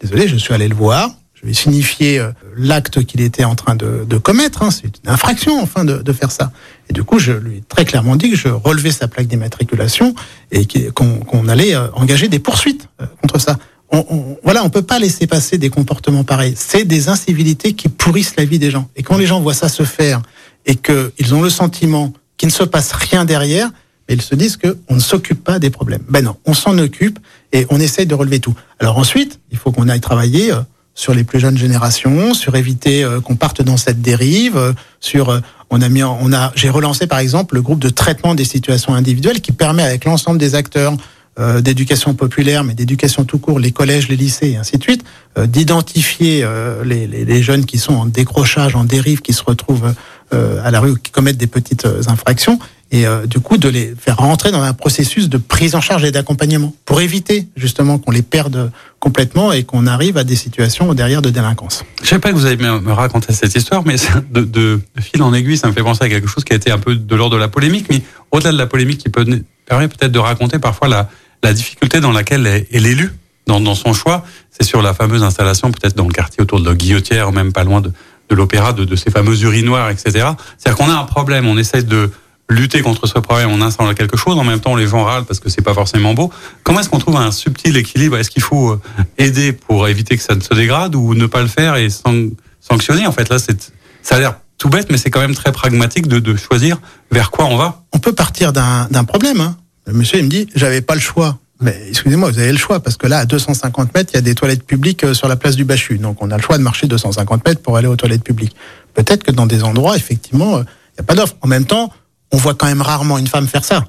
désolé, je suis allé le voir. Je vais signifier euh, l'acte qu'il était en train de, de commettre. Hein. C'est une infraction, enfin, de, de, faire ça. Et du coup, je lui ai très clairement dit que je relevais sa plaque d'immatriculation et qu'on allait euh, engager des poursuites euh, contre ça on, on, voilà, on peut pas laisser passer des comportements pareils. C'est des incivilités qui pourrissent la vie des gens. Et quand les gens voient ça se faire et qu'ils ont le sentiment qu'il ne se passe rien derrière, ils se disent qu'on ne s'occupe pas des problèmes. Ben non, on s'en occupe et on essaye de relever tout. Alors ensuite, il faut qu'on aille travailler euh, sur les plus jeunes générations, sur éviter euh, qu'on parte dans cette dérive, euh, sur on a mis on a j'ai relancé par exemple le groupe de traitement des situations individuelles qui permet avec l'ensemble des acteurs euh, d'éducation populaire, mais d'éducation tout court, les collèges, les lycées et ainsi de suite, euh, d'identifier euh, les, jeunes qui sont en décrochage, en dérive, qui se retrouvent à la rue ou qui commettent des petites infractions, et du coup de les faire rentrer dans un processus de prise en charge et d'accompagnement pour éviter justement qu'on les perde complètement et qu'on arrive à des situations derrière de délinquance. Je sais pas que vous allez me raconter cette histoire, mais de, de, fil en aiguille, ça me fait penser à quelque chose qui a été un peu de l'ordre de la polémique, mais au-delà de la polémique, qui peut permet peut-être de raconter parfois la, la difficulté dans laquelle est, l'élu dans, dans, son choix, c'est sur la fameuse installation, peut-être dans le quartier autour de la Guillotière, même pas loin de, de l'opéra, de, de, ces fameuses urinoirs, etc. C'est-à-dire qu'on a un problème, on essaie de lutter contre ce problème, on installe quelque chose, en même temps les gens râlent parce que c'est pas forcément beau. Comment est-ce qu'on trouve un subtil équilibre? Est-ce qu'il faut euh, aider pour éviter que ça ne se dégrade ou ne pas le faire et sanctionner? En fait, là, ça a l'air tout bête, mais c'est quand même très pragmatique de, de choisir vers quoi on va. On peut partir d'un problème. Hein. Le monsieur, il me dit, j'avais pas le choix. Mais excusez-moi, vous avez le choix, parce que là, à 250 mètres, il y a des toilettes publiques euh, sur la place du Bachu. Donc, on a le choix de marcher 250 mètres pour aller aux toilettes publiques. Peut-être que dans des endroits, effectivement, euh, il n'y a pas d'offre. En même temps, on voit quand même rarement une femme faire ça.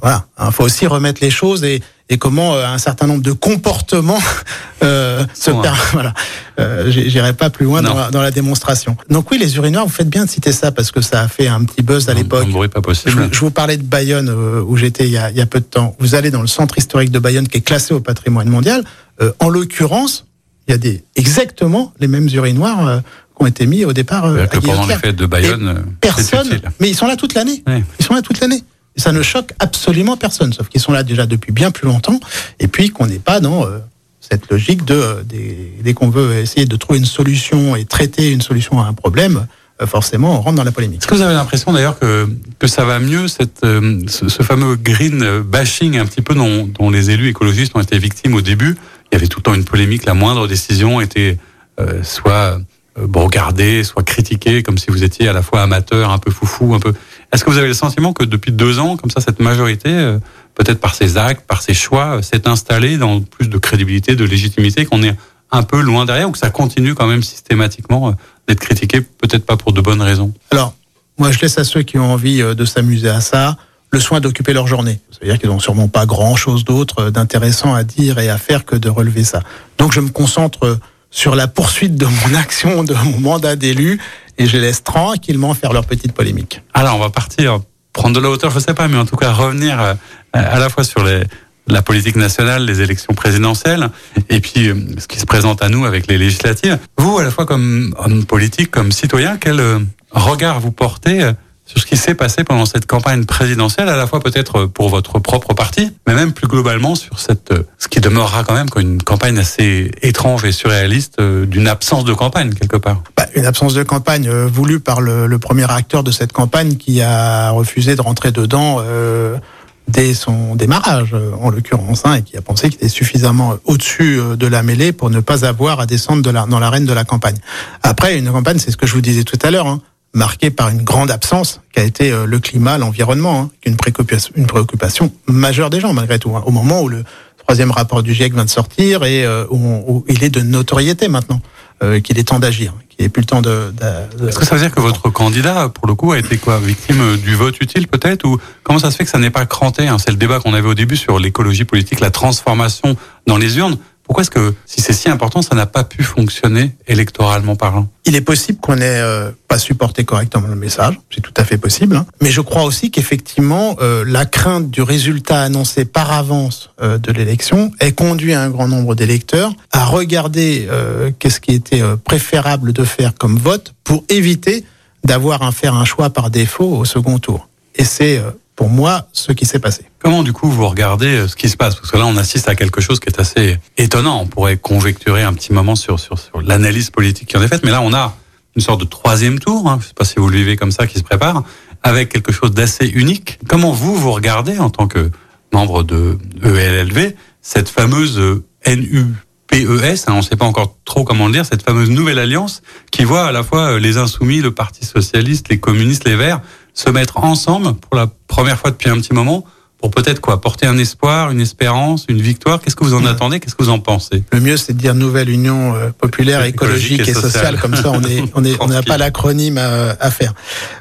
Voilà. Il hein, faut aussi remettre les choses et, et comment euh, un certain nombre de comportements *laughs* euh, se perdent. *laughs* Voilà. Euh, J'irai pas plus loin dans la, dans la, démonstration. Donc oui, les urinoirs, vous faites bien de citer ça parce que ça a fait un petit buzz à l'époque. pas possible. Je, je, vous parlais de Bayonne euh, où j'étais il, il, y a peu de temps. Vous allez dans le centre historique de Bayonne qui est classé au patrimoine mondial. Euh, en l'occurrence, il y a des, exactement les mêmes urinoirs euh, qui ont été mis au départ euh, que à pendant les fêtes de Bayonne, Personne, mais ils sont là toute l'année. Ouais. Ils sont là toute l'année. Ça ne choque absolument personne, sauf qu'ils sont là déjà depuis bien plus longtemps, et puis qu'on n'est pas dans euh, cette logique de euh, dès, qu'on veut essayer de trouver une solution et traiter une solution à un problème, euh, forcément on rentre dans la polémique. Est-ce que vous avez l'impression d'ailleurs que, que ça va mieux, ce, fameux green bashing un petit peu dont, les élus écologistes ont été victimes au début? Il y avait tout le temps une polémique, la moindre décision était soit euh, regardée, soit critiquée, comme si vous étiez à la fois amateur, un peu foufou, un peu... Est-ce que vous avez le sentiment que depuis deux ans, comme ça, cette majorité, euh, peut-être par ses actes, par ses choix, euh, s'est installée dans plus de crédibilité, de légitimité, qu'on est un peu loin derrière, ou que ça continue quand même systématiquement d'être critiqué, peut-être pas pour de bonnes raisons? Alors, moi, je laisse à ceux qui ont envie de s'amuser à ça le soin d'occuper leur journée. C'est-à-dire qu'ils n'ont sûrement pas grand-chose d'autre d'intéressant à dire et à faire que de relever ça. Donc, je me concentre sur la poursuite de mon action, de mon mandat d'élu, et je laisse tranquillement faire leur petite polémique. Alors, on va partir, prendre de la hauteur, je sais pas, mais en tout cas revenir euh, à la fois sur les, la politique nationale, les élections présidentielles, et puis euh, ce qui se présente à nous avec les législatives. Vous, à la fois comme homme politique, comme citoyen, quel euh, regard vous portez sur ce qui s'est passé pendant cette campagne présidentielle, à la fois peut-être pour votre propre parti, mais même plus globalement sur cette, ce qui demeurera quand même comme une campagne assez étrange et surréaliste euh, d'une absence de campagne quelque part. Bah, une absence de campagne euh, voulue par le, le premier acteur de cette campagne qui a refusé de rentrer dedans euh, dès son démarrage, euh, en l'occurrence, hein, et qui a pensé qu'il était suffisamment au-dessus de la mêlée pour ne pas avoir à descendre de la, dans l'arène de la campagne. Après, une campagne, c'est ce que je vous disais tout à l'heure, hein, marquée par une grande absence qui a été euh, le climat, l'environnement, hein, une préoccupation, une préoccupation majeure des gens malgré tout. hein, au moment où le troisième rapport du GIEC vient de sortir et euh, où, où il est de notoriété maintenant, euh, qu'il est temps d'agir, qu'il n'est plus le temps de. de- de- Est-ce que ça veut dire que votre candidat, pour le coup, a été quoi Victime euh, du vote utile peut-être Ou comment ça se fait que ça n'est pas cranté hein C'est le débat qu'on avait au début sur l'écologie politique, la transformation dans les urnes. Pourquoi est-ce que, si c'est si important, ça n'a pas pu fonctionner électoralement parlant? Il est possible qu'on n'ait euh, pas supporté correctement le message, c'est tout à fait possible. hein. Mais je crois aussi qu'effectivement, euh, la crainte du résultat annoncé par avance euh, de l'élection ait conduit un grand nombre d'électeurs à regarder qu'est-ce qui était préférable de faire comme vote pour éviter d'avoir à faire un choix par défaut au second tour. Et c'est pour moi ce qui s'est passé. Comment du coup vous regardez euh, ce qui se passe? Parce que là on assiste à quelque chose qui est assez étonnant. On pourrait conjecturer un petit moment sur, sur, sur l'analyse politique qui en est faite, mais là on a une sorte de troisième tour, hein, je ne sais pas si vous le vivez comme ça, qui se prépare, avec quelque chose d'assez unique. Comment vous, vous regardez en tant que membre de ELLV cette fameuse euh, NUPES, hein, on ne sait pas encore trop comment le dire, cette fameuse nouvelle alliance qui voit à la fois euh, les insoumis, le Parti socialiste, les communistes, les Verts se mettre ensemble pour la première fois depuis un petit moment pour peut-être quoi porter un espoir, une espérance, une victoire. Qu'est-ce que vous en attendez? Qu'est-ce que vous en pensez? Le mieux, c'est de dire nouvelle union euh, populaire, Écologique écologique et et sociale. Comme ça, on est, on est, on n'a pas l'acronyme à, à faire.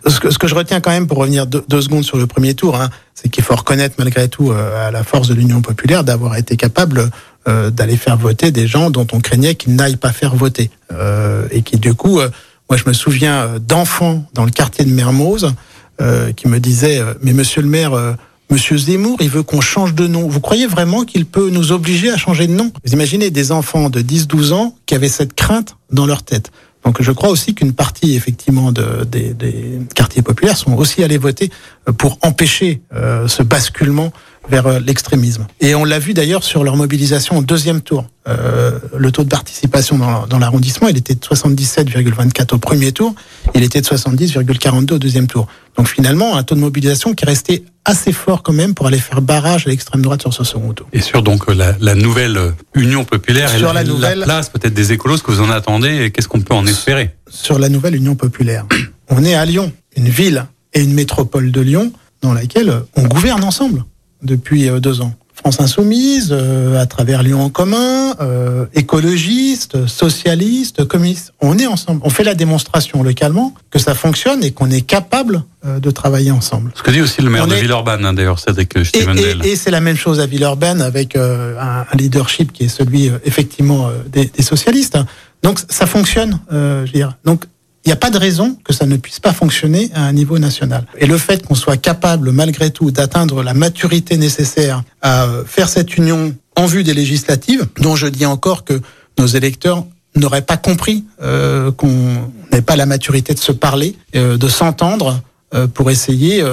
Ce que, ce que je retiens quand même, pour revenir deux, deux secondes sur le premier tour, hein, c'est qu'il faut reconnaître malgré tout euh, à la force de l'union populaire d'avoir été capable euh, d'aller faire voter des gens dont on craignait qu'ils n'aillent pas faire voter Euh, et qui du coup, euh, moi, je me souviens d'enfants dans le quartier de Mermoz euh, qui me disaient, euh, mais Monsieur le Maire. euh, Monsieur Zemmour, il veut qu'on change de nom. Vous croyez vraiment qu'il peut nous obliger à changer de nom? Vous imaginez des enfants de 10-12 ans qui avaient cette crainte dans leur tête. Donc je crois aussi qu'une partie effectivement de, des, des quartiers populaires sont aussi allés voter euh, pour empêcher euh, ce basculement vers euh, l'extrémisme. Et on l'a vu d'ailleurs sur leur mobilisation au deuxième tour. Euh, le taux de participation dans, dans l'arrondissement, il était de 77,24 au premier tour, il était de 70,42 au deuxième tour. Donc finalement, un taux de mobilisation qui est resté assez fort quand même pour aller faire barrage à l'extrême droite sur ce second tour. Et sur donc la, la nouvelle euh, Union populaire Sur et la nouvelle- place peut-être des écolos, ce que vous en attendez et qu'est-ce qu'on peut en espérer? Sur la nouvelle Union populaire. On est à Lyon, une ville et une métropole de Lyon dans laquelle on gouverne ensemble depuis euh, deux ans. France Insoumise, euh, à travers Lyon en commun, euh, écologistes, socialistes, communistes. On est ensemble. On fait la démonstration localement que ça fonctionne et qu'on est capable euh, de travailler ensemble. Ce que dit aussi le maire On de est- Villeurbanne, hein, d'ailleurs, Cédric Et, Stevendel. et- et c'est la même chose à Villeurbanne avec euh, un, un leadership qui est celui euh, effectivement euh, des, des socialistes. Donc ça fonctionne, euh, je veux dire. Donc il n'y a pas de raison que ça ne puisse pas fonctionner à un niveau national. Et le fait qu'on soit capable malgré tout d'atteindre la maturité nécessaire à euh, faire cette union en vue des législatives, dont je dis encore que nos électeurs n'auraient pas compris euh, qu'on n'ait pas la maturité de se parler, euh, de s'entendre euh, pour essayer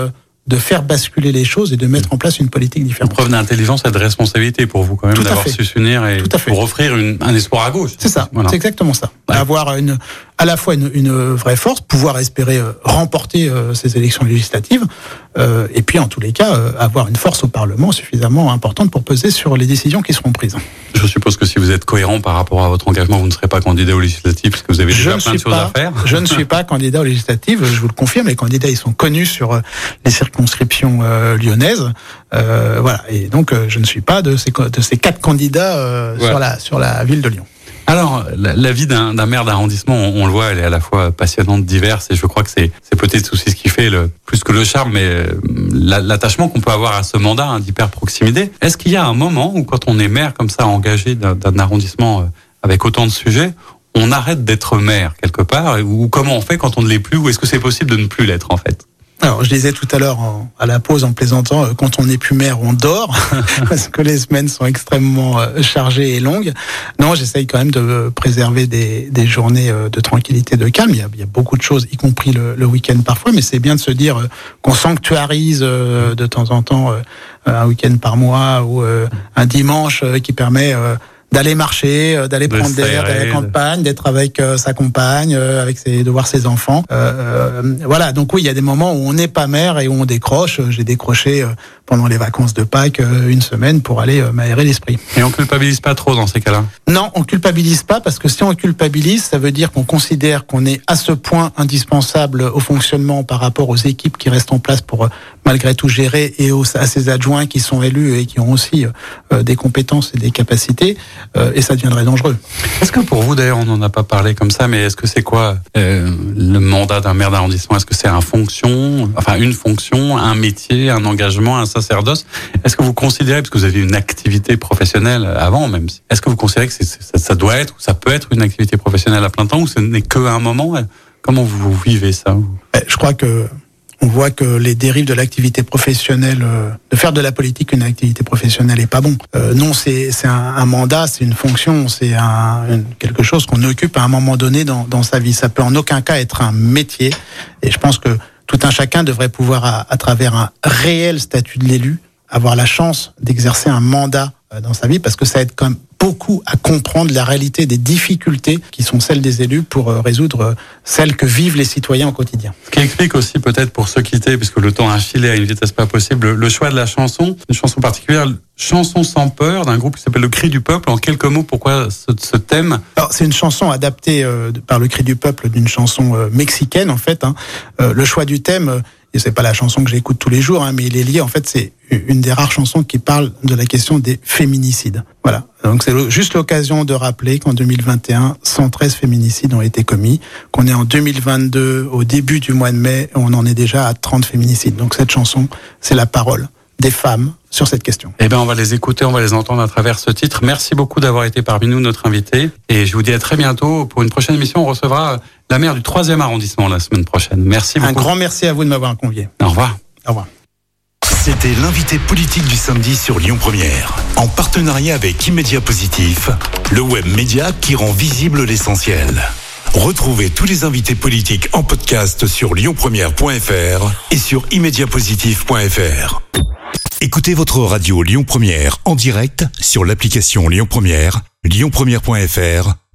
de faire basculer les choses et de mettre en place une politique Une différente. preuve d'intelligence et de responsabilité pour vous quand même d'avoir su s'unir et pour offrir une- un espoir à gauche. C'est ça, Voilà. c'est exactement ça. Ouais. Avoir une, à la fois une, une vraie force, pouvoir espérer euh, remporter euh, ces élections législatives, euh, et puis en tous les cas avoir une force au Parlement suffisamment importante pour peser sur les décisions qui seront prises. Je suppose que si vous êtes cohérent par rapport à votre engagement, vous ne serez pas candidat aux législatives parce que vous avez déjà plein de choses pas, à faire. *laughs* je ne suis pas candidat aux législatives, je vous le confirme. Les candidats, ils sont connus sur les circonscriptions euh, lyonnaises, euh, voilà. Et donc, je ne suis pas de ces de ces quatre candidats euh, Ouais. sur la sur la ville de Lyon. Alors, la, vie d'un maire d'arrondissement, on, le voit, elle est à la fois passionnante, diverse, et je crois que c'est peut-être aussi ce qui fait le plus que le charme, mais euh, la- l'attachement qu'on peut avoir à ce mandat hein, d'hyper proximité. Est-ce qu'il y a un moment où, quand on est maire comme ça, engagé d'un d'un arrondissement euh, avec autant de sujets, on arrête d'être maire quelque part, ou comment on fait quand on ne l'est plus, ou est-ce que c'est possible de ne plus l'être en fait? Alors, je disais tout à l'heure à la pause en plaisantant, euh, quand on n'est plus maire, on dort, *laughs* parce que les semaines sont extrêmement euh, chargées et longues. Non, j'essaye quand même de euh, préserver des, des journées de tranquillité, de calme. Il y a, beaucoup de choses, y compris le, le week-end parfois, mais c'est bien de se dire qu'on sanctuarise de temps en temps un week-end par mois ou un dimanche qui permet... d'aller marcher, euh, d'aller prendre d'air, d'aller à la campagne, d'être avec euh, sa compagne, euh, avec ses, de voir ses enfants. Euh, euh, voilà, donc oui, il y a des moments où on n'est pas mère et où on décroche. Euh, J'ai décroché euh, pendant les vacances de Pâques euh, une semaine pour aller m'aérer l'esprit. Et on culpabilise pas trop dans ces cas-là? Non, on culpabilise pas parce que si on culpabilise, ça veut dire qu'on considère qu'on est à ce point indispensable au fonctionnement par rapport aux équipes qui restent en place pour malgré tout gérer et aux, à ces adjoints qui sont élus et qui ont aussi euh, des compétences et des capacités euh, et ça deviendrait dangereux. Est-ce que pour vous, d'ailleurs, on n'en a pas parlé comme ça, mais est-ce que c'est quoi euh, le mandat d'un maire d'arrondissement? Est-ce que c'est un fonction, enfin une fonction, un métier, un engagement, un sacerdoce? Est-ce que vous considérez, parce que vous avez une activité professionnelle avant même, est-ce que vous considérez que ça, doit être ou ça peut être une activité professionnelle à plein temps ou ce n'est que un moment? Comment vous, vivez ça Eh, Je crois que on voit que les dérives de l'activité professionnelle, euh, de faire de la politique une activité professionnelle est pas bon. Euh, non, c'est un, un mandat, c'est une fonction, c'est un, quelque chose qu'on occupe à un moment donné dans, dans sa vie. Ça peut en aucun cas être un métier. Et je pense que tout un chacun devrait pouvoir, à, à travers un réel statut de l'élu, avoir la chance d'exercer un mandat euh, dans sa vie, parce que ça aide quand même beaucoup à comprendre la réalité des difficultés qui sont celles des élus pour euh, résoudre euh, celles que vivent les citoyens au quotidien. Ce qui explique aussi peut-être pour se quitter, puisque le temps a filé à une vitesse pas possible, le- choix de la chanson, une chanson particulière, chanson sans peur d'un groupe qui s'appelle Le Cri du Peuple. En quelques mots, pourquoi ce, ce thème? Alors, c'est une chanson adaptée euh, par le cri du peuple d'une chanson euh, mexicaine, en fait. hein. Euh, le choix du thème, et c'est pas la chanson que j'écoute tous les jours, hein, mais il est lié, en fait, c'est une des rares chansons qui parle de la question des féminicides. Voilà. Donc, c'est juste l'occasion de rappeler qu'en 2021, 113 féminicides ont été commis, qu'on est en 2022, au début du mois de mai, on en est déjà à 30 féminicides. Donc, cette chanson, c'est la parole des femmes sur cette question. Eh bien, on va les écouter, on va les entendre à travers ce titre. Merci beaucoup d'avoir été parmi nous, notre invité. Et je vous dis à très bientôt. Pour une prochaine émission, on recevra la maire du troisième arrondissement la semaine prochaine. Merci beaucoup. Un grand merci à vous de m'avoir convié. Au revoir. Au revoir. C'était l'invité politique du samedi sur Lyon Première, en partenariat avec Immédia Positif, le web média qui rend visible l'essentiel. Retrouvez tous les invités politiques en podcast sur lyonpremière.fr et sur immédiapositif.fr. Écoutez votre radio Lyon Première en direct sur l'application Lyon Première, lyonpremière.fr